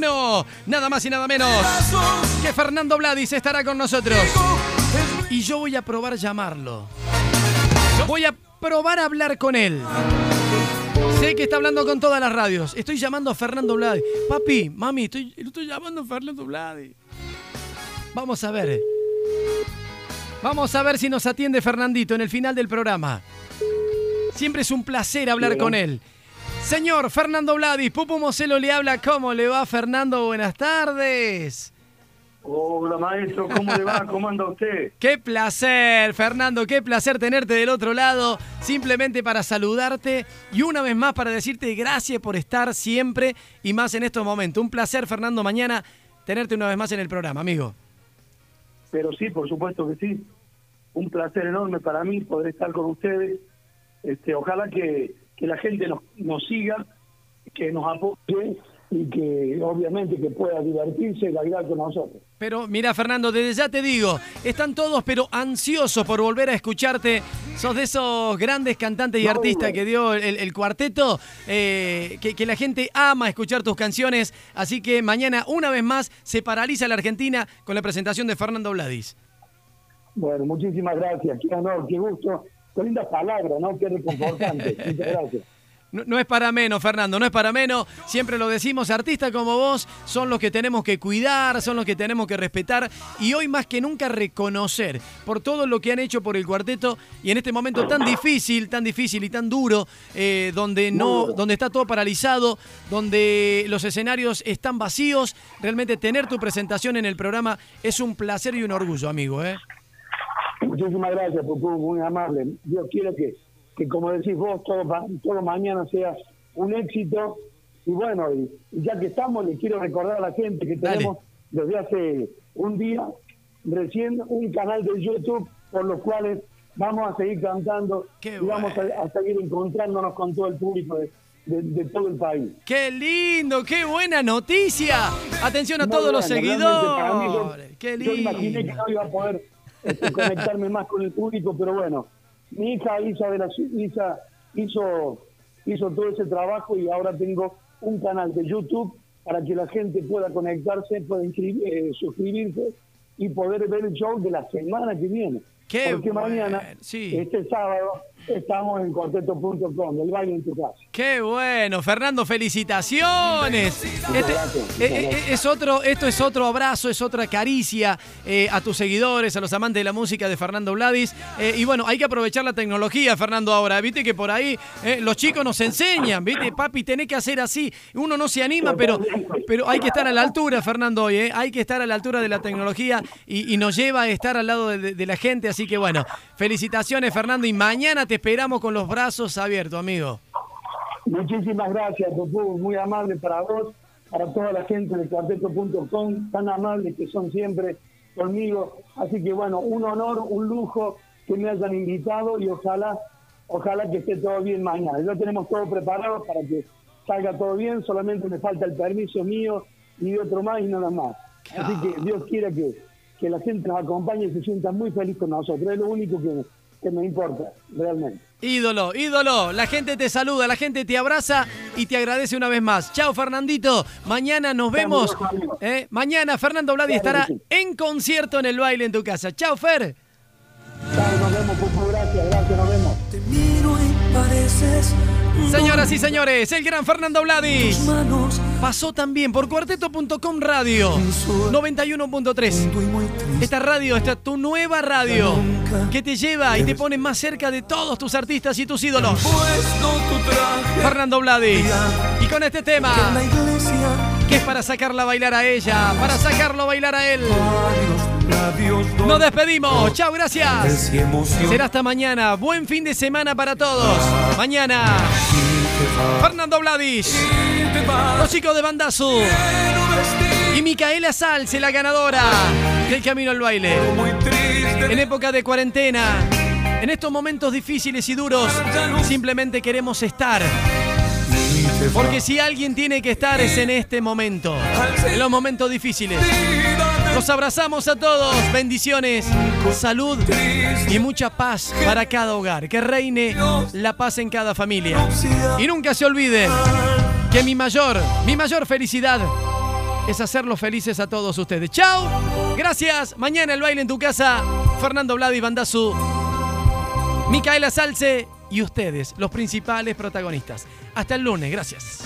21. Nada más y nada menos que Fernando Vladis estará con nosotros. Y yo voy a probar llamarlo. Voy a probar a hablar con él. Sé que está hablando con todas las radios. Estoy llamando a Fernando Vladis. Papi, mami, estoy, estoy llamando a Fernando Vladis. Vamos a ver. Vamos a ver si nos atiende Fernandito en el final del programa. Siempre es un placer hablar con él. Señor Fernando Vladis, Pupu Mocelo le habla. ¿Cómo le va, Fernando? Buenas tardes. Hola maestro, ¿cómo le va? ¿Cómo anda usted? Qué placer, Fernando, qué placer tenerte del otro lado, simplemente para saludarte y una vez más para decirte gracias por estar siempre y más en estos momentos. Un placer, Fernando, mañana tenerte una vez más en el programa, amigo. Pero sí, por supuesto que sí. Un placer enorme para mí poder estar con ustedes. Este, ojalá que, que la gente nos, nos siga, que nos apoye y que obviamente que pueda divertirse y bailar con nosotros. Pero mira, Fernando, desde ya te digo, están todos pero ansiosos por volver a escucharte. Sos de esos grandes cantantes y No artistas que dio el, el cuarteto, eh, que, que la gente ama escuchar tus canciones. Así que mañana, una vez más, se paraliza la Argentina con la presentación de Fernando Vladis. Bueno, muchísimas gracias. Qué honor, qué gusto. Qué lindas palabras, ¿no? Qué reconfortante. Muchas gracias. No, no es para menos, Fernando, no es para menos. Siempre lo decimos, artistas como vos son los que tenemos que cuidar, son los que tenemos que respetar y hoy más que nunca reconocer por todo lo que han hecho por el cuarteto y en este momento tan difícil, tan difícil y tan duro, eh, donde no, donde está todo paralizado, donde los escenarios están vacíos. Realmente tener tu presentación en el programa es un placer y un orgullo, amigo. ¿eh? Muchísimas gracias, Pupu, muy amable. Dios quiero que, que como decís vos, todo, todo mañana sea un éxito. Y bueno, y, ya que estamos, le quiero recordar a la gente que Dale. tenemos desde hace un día recién un canal de YouTube por los cuales vamos a seguir cantando Qué y vamos a, seguir encontrándonos con todo el público de, de- de todo el país. ¡Qué lindo! ¡Qué buena noticia! Atención a Muy todos los bueno, para mí, yo- seguidores. ¡Qué Yo imaginé que lindo! no iba a poder este, conectarme más con el público, pero bueno, mi hija Isabela Isa hizo, hizo todo ese trabajo y ahora tengo un canal de YouTube para que la gente pueda conectarse, pueda inscribir- eh, suscribirse y poder ver el show de la semana que viene. Qué Porque bueno, mañana, sí. este sábado, estamos en cuarteto.com, el baile en tu casa. ¡Qué bueno! Fernando, felicitaciones. Este- gracias, eh, eh, es otro, esto es otro abrazo, es otra caricia eh, a tus seguidores, a los amantes de la música de Fernando Vladis. Eh, y bueno, hay que aprovechar la tecnología, Fernando, ahora. Viste que por ahí eh, los chicos nos enseñan, viste, papi, tenés que hacer así. Uno no se anima, pero, pero hay que estar a la altura, Fernando, hoy. Hay que estar a la altura de la tecnología y, y nos lleva a estar al lado de, de- de la gente. Así que bueno, felicitaciones, Fernando, y mañana te esperamos con los brazos abiertos, amigo. Muchísimas gracias, Pupu, muy amable para vos, para toda la gente de cuarteto.com, tan amables que son siempre conmigo. Así que bueno, un honor, un lujo que me hayan invitado y ojalá, ojalá que esté todo bien mañana. Ya tenemos todo preparado para que salga todo bien, solamente me falta el permiso mío y de otro más y nada más. Así que Dios quiera que, que la gente nos acompañe y se sienta muy feliz con nosotros. Es lo único que, que me importa, realmente. Ídolo, ídolo. La gente te saluda, la gente te abraza y te agradece una vez más. Chao, Fernandito. Mañana nos vemos. ¿eh? Mañana Fernando Vladi Claro estará sí. en concierto en el baile en tu casa. Chao, Fer. Chao, nos vemos, gracias, gracias, nos vemos. Te miro y pareces Señoras y señores, el gran Fernando Vladis manos pasó también por cuarteto.com radio 91.3. y muy triste. Esta radio, esta tu nueva radio que te lleva y te pone más cerca de todos tus artistas y tus ídolos. Fernando Vladis. Y con este tema que es para sacarla a bailar a ella, para sacarlo a bailar a él. Nos despedimos. Chao, gracias. Será hasta mañana. Buen fin de semana para todos. Mañana, Fernando Vladis, los chicos de Bandazo y Micaela Salce, la ganadora del Camino al Baile. En época de cuarentena, en estos momentos difíciles y duros, simplemente queremos estar. Porque si alguien tiene que estar es en este momento, en los momentos difíciles. Los abrazamos a todos, bendiciones, salud y mucha paz para cada hogar. Que reine la paz en cada familia. Y nunca se olvide que mi mayor, mi mayor felicidad es hacerlos felices a todos ustedes. ¡Chao! Gracias. Mañana el baile en tu casa. Fernando Vladi Bandazú. Micaela Salce y ustedes, los principales protagonistas. Hasta el lunes. Gracias.